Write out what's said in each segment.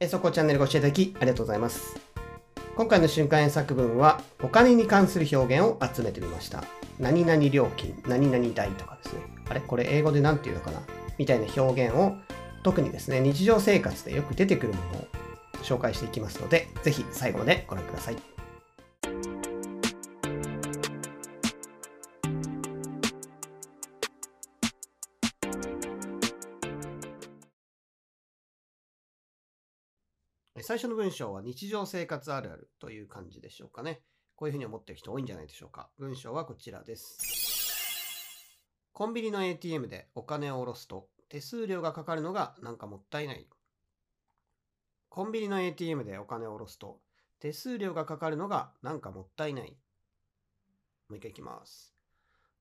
えそこチャンネルご視聴いただきありがとうございます。今回の瞬間演作文はお金に関する表現を集めてみました。何々料金、何々代とかですね。あれ？これ英語で何て言うのかな？みたいな表現を特にですね、日常生活でよく出てくるものを紹介していきますので、ぜひ最後までご覧ください。最初の文章は日常生活あるあるという感じでしょうかね。こういうふうに思ってる人多いんじゃないでしょうか。文章はこちらです。コンビニの ATM でお金を下ろすと手数料がかかるのがなんかもったいない。コンビニの ATM でお金を下ろすと手数料がかかるのがなんかもったいない。もう一回いきます。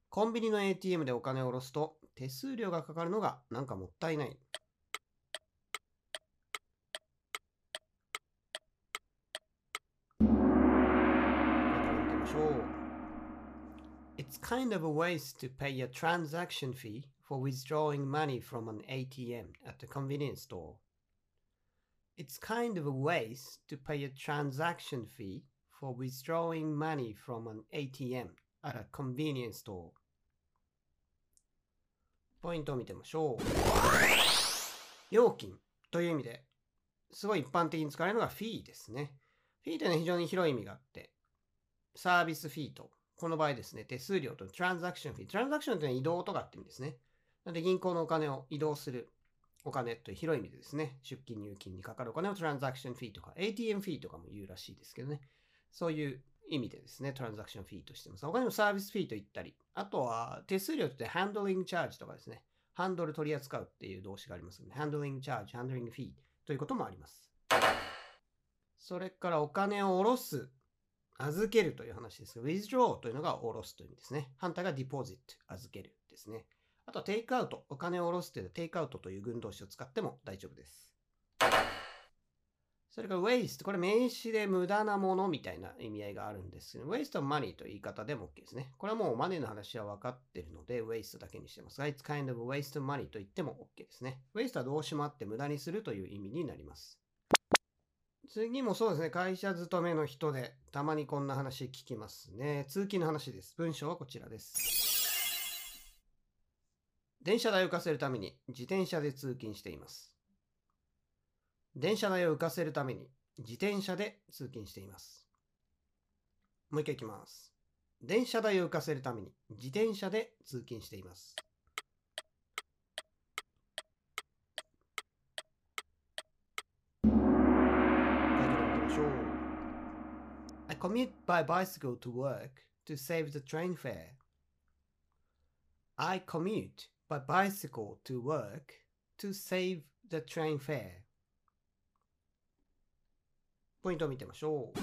コンビニの ATM でお金を下ろすと手数料がかかるのがなんかもったいない。kind of a waste to pay a transaction fee for withdrawing money from an ATM at a convenience store. It's kind of a waste to pay a transaction fee for withdrawing money from an ATM at a convenience store. ポイントを見てみましょう。料金という意味で、すごい一般的に使われるのがフィーですね。フィーというのは非常に広い意味があって、サービスフィーと、 この場合ですね、手数料とトランザクションフィー。トランザクションというのは移動とかって意味ですね。なので銀行のお金を移動するお金という広い意味でですね、出金入金にかかるお金をトランザクションフィーとか、ATM フィーとかも言うらしいですけどね。そういう意味でですね、トランザクションフィーとしてます。他にもサービスフィーと言ったり、あとは手数料ってハンドリングチャージとかですね、ハンドル取り扱うっていう動詞がありますので、ハンドリングチャージ、ハンドリングフィーということもあります。それからお金を下ろす、預けるという話ですが、withdraw というのが下ろすという意味ですね。反対が deposit、預けるですね。あとは take out、お金を下ろすというのは take out という群動詞を使っても大丈夫です。それから waste、これ名詞で無駄なものみたいな意味合いがあるんですけど、waste of money という言い方でも OK ですね。これはもうマネーの話は分かっているので、waste だけにしてますが、it's kind of waste of money と言っても OK ですね。waste は動詞もあって無駄にするという意味になります。次もそうですね、会社勤めの人でたまにこんな話聞きますね。通勤の話です。文章はこちらです。電車代を浮かせるために自転車で通勤しています。電車代を浮かせるために自転車で通勤しています。もう一回いきます。電車代を浮かせるために自転車で通勤しています。Commute by bicycle to work to save the train fare. I commute by bicycle to work to save the train fare. ポイントを見てみましょう。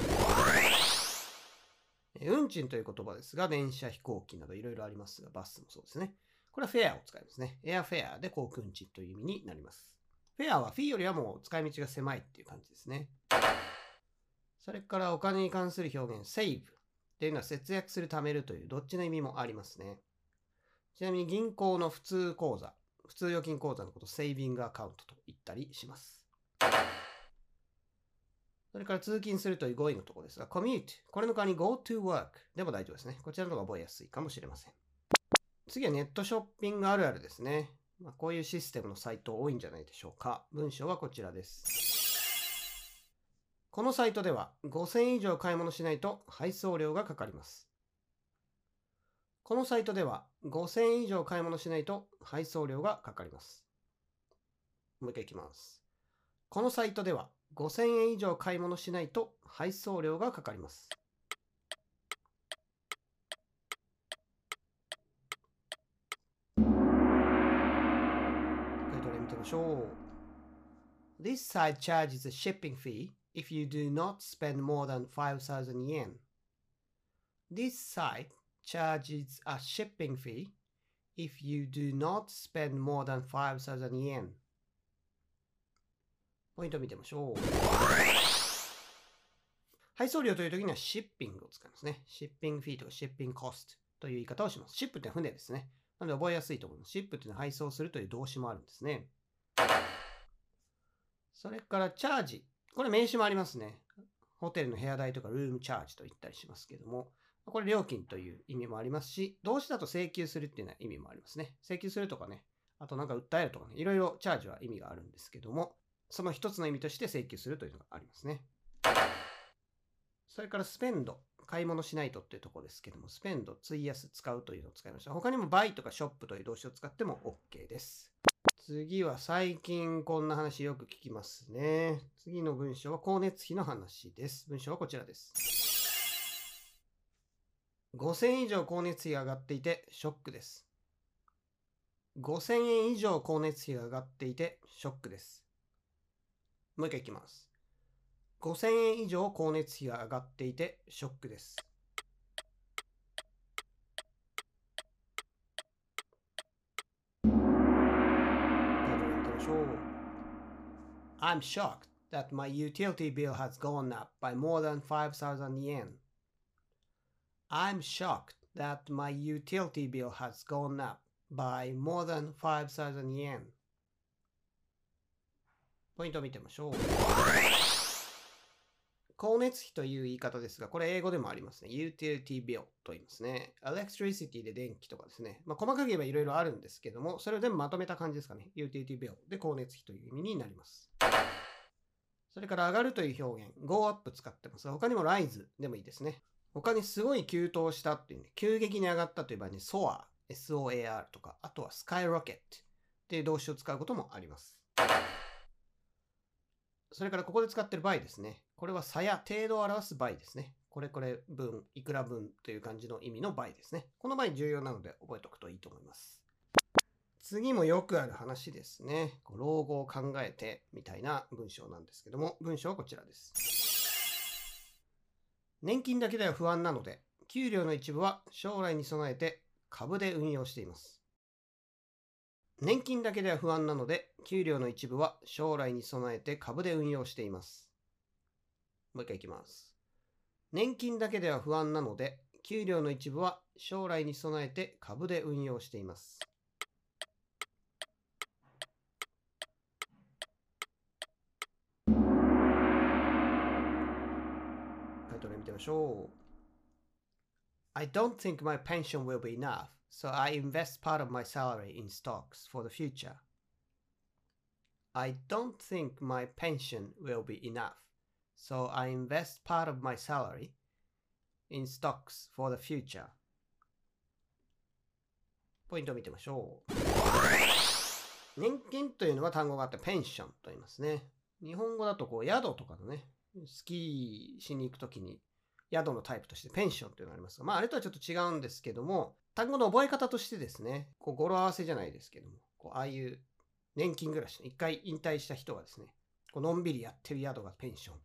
運賃という言葉ですが、電車、飛行機などいろいろありますが、バスもそうですね。これはフェアを使いますね。エアフェアで航空運賃という意味になります。フェアはフィーよりはもう使い道が狭いっていう感じですね。それからお金に関する表現、save っていうのは節約する、貯めるというどっちの意味もありますね。ちなみに銀行の普通口座、普通預金口座のことセービングアカウントと言ったりします。それから通勤するという語彙のところですが、commute。これの代わりに go to work でも大丈夫ですね。こちらの方が覚えやすいかもしれません。次はネットショッピングあるあるですね。まあ、こういうシステムのサイト多いんじゃないでしょうか。文章はこちらです。このサイトでは5000円以上買い物しないと配送料がかかります。このサイトでは5000円以上買い物しないと配送料がかかります。もう一回いきます。このサイトでは5000円以上買い物しないと配送料がかかります。回答で見てみましょう。This site charges a shipping fee if you do not spend more than 5,000 yen. This site charges a shipping fee if you do not spend more than 5,000 yen. ポイントを見てみましょう。配送料という時にはシッピングを使いますね。シッピングフィーとかシッピングコストという言い方をします。シップって船ですね。なので覚えやすいと思います。シップっていうのは配送するという動詞もあるんですね。それからチャージ。これ名詞もありますね。ホテルの部屋代とかルームチャージと言ったりしますけども、これ料金という意味もありますし、動詞だと請求するっていうような意味もありますね。請求するとかね、あとなんか訴えるとかね、いろいろチャージは意味があるんですけども、その一つの意味として請求するというのがありますね。それからスペンド。買い物しないとっていうとこですけども、スペンド、費やす、使うというのを使いました。他にもバイとかショップという動詞を使っても OK です。次は最近こんな話よく聞きますね。次の文章は光熱費の話です。文章はこちらです。5000円以上光熱費が上がっていてショックです。5000円以上光熱費が上がっていてショックです。もう一回いきます。5000円以上光熱費が上がっていてショックです。I'm shocked that my utility bill has gone up by more than 5,000 yen. I'm shocked that my utility bill has gone up by more than 5,000 yen. ポイントを見てみましょう。 光熱費という言い方ですが、これ英語でもありますね。utility bill と言いますね。electricity で電気とかですね。まあ、細かく言えばいろいろあるんですけども、それを全部まとめた感じですかね。utility bill で光熱費という意味になります。それから上がるという表現、go up 使ってますが、他にも rise でもいいですね。他にすごい急騰したっていうね、急激に上がったという場合に soar、soar とか、あとは skyrocket っていう動詞を使うこともあります。それからここで使ってる倍ですね。これは差や程度を表す倍ですね。これこれ分、いくら分という感じの意味の倍ですね。この倍重要なので覚えておくといいと思います。次もよくある話ですね。老後を考えてみたいな文章なんですけども、文章はこちらです。年金だけでは不安なので、給料の一部は将来に備えて株で運用しています。年金だけでは不安なので、給料の一部は将来に備えて株で運用しています。もう一回いきます。年金だけでは不安なので、給料の一部は将来に備えて株で運用しています。タイトル見てみましょう。I don't think my pension will be enough. So I invest part of my salary in stocks for the future. I don't think my pension will be enough, so I invest part of my salary in stocks for the future. ポイントを見てみましょう。年金というのは単語があってペンションと言いますね。日本語だとこう宿とかのね、スキーしに行くときに宿のタイプとしてペンションというのがありますが、まああれとはちょっと違うんですけども、単語の覚え方としてですね、こう語呂合わせじゃないですけども、こうああいう年金暮らしの一回引退した人がですね、こうのんびりやってる宿がペンション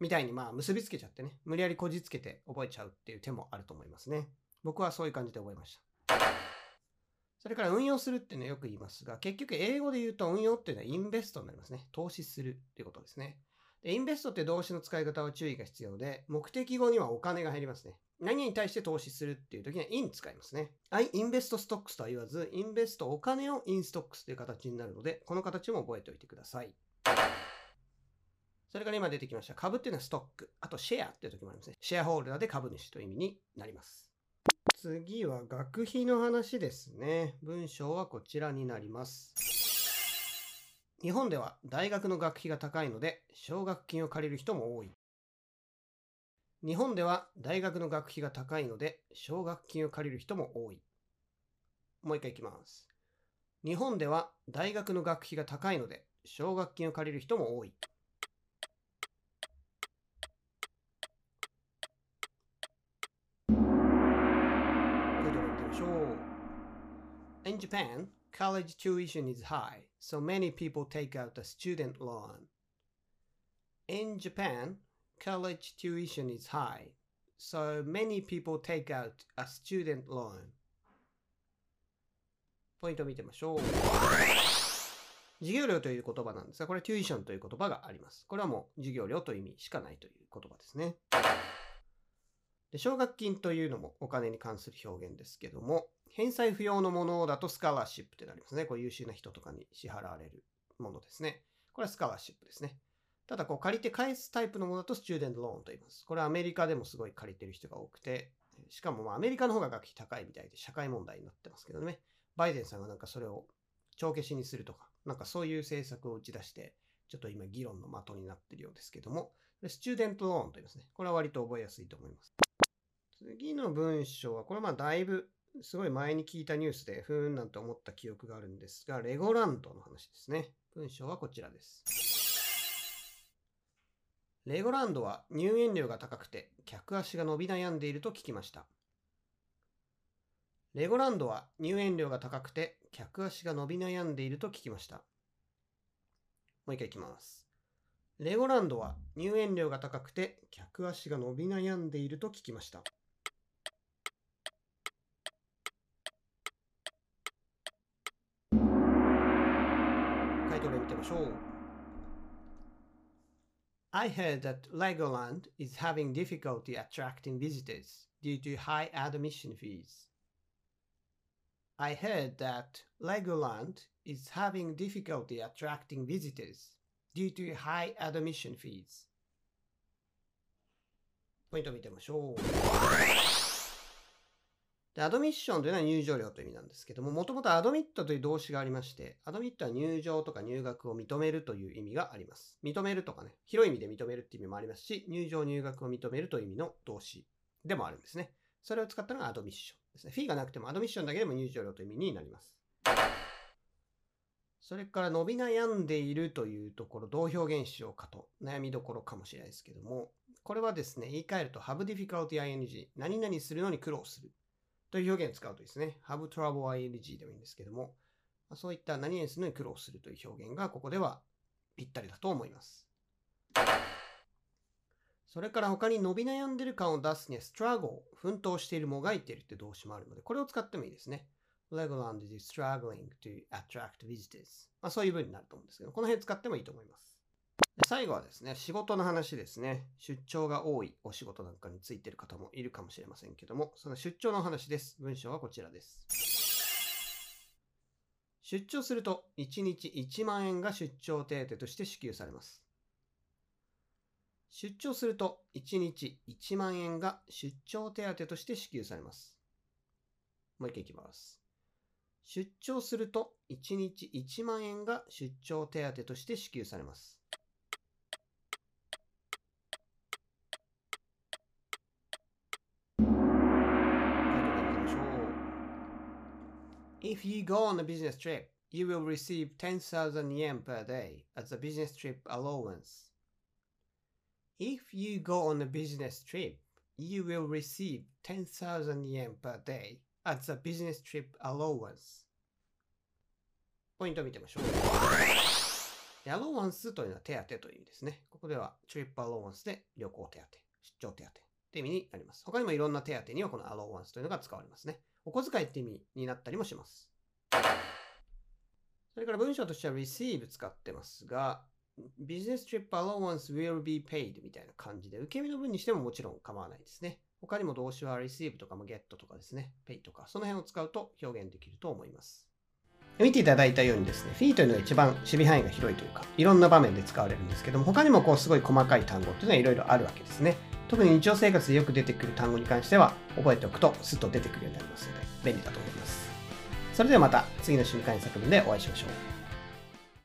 みたいにまあ結びつけちゃってね、無理やりこじつけて覚えちゃうっていう手もあると思いますね。僕はそういう感じで覚えました。それから運用するっていうのはよく言いますが、結局英語で言うと運用っていうのはインベストになりますね。投資するっていうことですね。でインベストって動詞の使い方は注意が必要で、目的語にはお金が入りますね。何に対して投資するっていう時には in 使いますね。I invest stocks とは言わず、インベストお金を in stocks という形になるので、この形も覚えておいてください。それから今出てきました。株っていうのはストック。あとシェアっていう時もありますね。シェアホルダーで株主という意味になります。次は学費の話ですね。文章はこちらになります。日本では大学の学費が高いので、奨学金を借りる人も多い。日本では大学の学費が高いので奨学金を借りる人も多い。もう一回いきます。日本では大学の学費が高いので奨学金を借りる人も多い。In Japan, college tuition is high, so many people take out a student loan. In Japan, college tuition is high, so many people take out a student loan. ポイントを見てみましょう。授業料という言葉なんですが、これ tuition という言葉があります。これはもう授業料という意味しかないという言葉ですね。で奨学金というのもお金に関する表現ですけども、返済不要のものだとスカラーシップってなりますね。こう優秀な人とかに支払われるものですね。これはスカラシップですね。ただ、こう借りて返すタイプのものだとスチューデントローンと言います。これはアメリカでもすごい借りてる人が多くて、しかもまあアメリカの方が学費高いみたいで社会問題になってますけどね。バイデンさんがなんかそれを帳消しにするとか、なんかそういう政策を打ち出して、ちょっと今議論の的になってるようですけども、スチューデントローンと言いますね。これは割と覚えやすいと思います。次の文章は、これはまあだいぶすごい前に聞いたニュースで、ふーんなんて思った記憶があるんですが、レゴランドの話ですね。文章はこちらです。レゴランドは入園料が高くて客足が伸び悩んでいると聞きました。レゴランドは入園料が高くて客足が伸び悩んでいると聞きました。もう一回いきます。レゴランドは入園料が高くて客足が伸び悩んでいると聞きました。回答例見てみましょう。I heard that Legoland is having difficulty attracting visitors due to high admission fees. I heard that Legoland is having difficulty attracting visitors due to high admission fees. ポイントを見てみましょう。 で、アドミッションというのは入場料という意味なんですけども、もともとアドミットという動詞がありまして、アドミットは入場とか入学を認めるという意味があります。認めるとかね、広い意味で認めるっていう意味もありますし、入場入学を認めるという意味の動詞でもあるんですね。それを使ったのがアドミッション。ですね。フィーがなくてもアドミッションだけでも入場料という意味になります。それから伸び悩んでいるというところ、どう表現しようかと悩みどころかもしれないですけども、これはですね、言い換えると have difficulty ing、何々するのに苦労するという表現を使うとですね、have trouble ing でもいいんですけども、そういった何々するのに苦労するという表現がここではぴったりだと思います。それから他に伸び悩んでる感を出すには struggle、奮闘している、もがいているって動詞もあるので、これを使ってもいいですね。Legoland is struggling to attract visitors. まあ、そういう文になると思うんですけど、この辺使ってもいいと思います。最後はですね、仕事の話ですね。出張が多いお仕事なんかについてる方もいるかもしれませんけども、その出張の話です。文章はこちらです。出張すると1日1万円が出張手当として支給されます。出張すると1日1万円が出張手当として支給されます。もう一回いきます。出張すると1日1万円が出張手当として支給されます。If you go on a business trip, you will receive 10,000 yen per day as a business trip allowance. If you go on a business trip, you will receive 10,000 yen per day as a business trip allowance. ポイントを見てみましょう。アローワンスというのは手当という意味ですね。ここでは trip allowance で旅行手当、出張手当という意味になります。他にもいろんな手当にはこのアローワンスというのが使われますね。お小遣いって意味になったりもします。それから文章としては receive 使ってますが、ビジネストリップ allowance will be paid みたいな感じで、受け身の分にしてももちろん構わないですね。他にも動詞は receive とかも get とかですね、pay とか、その辺を使うと表現できると思います。見ていただいたようにですね、フィーというのが一番守備範囲が広いというか、いろんな場面で使われるんですけども、他にもこうすごい細かい単語っていうのはいろいろあるわけですね。特に日常生活でよく出てくる単語に関しては、覚えておくとスッと出てくるようになりますので、便利だと思います。それではまた次の瞬間に作文でお会いしましょう。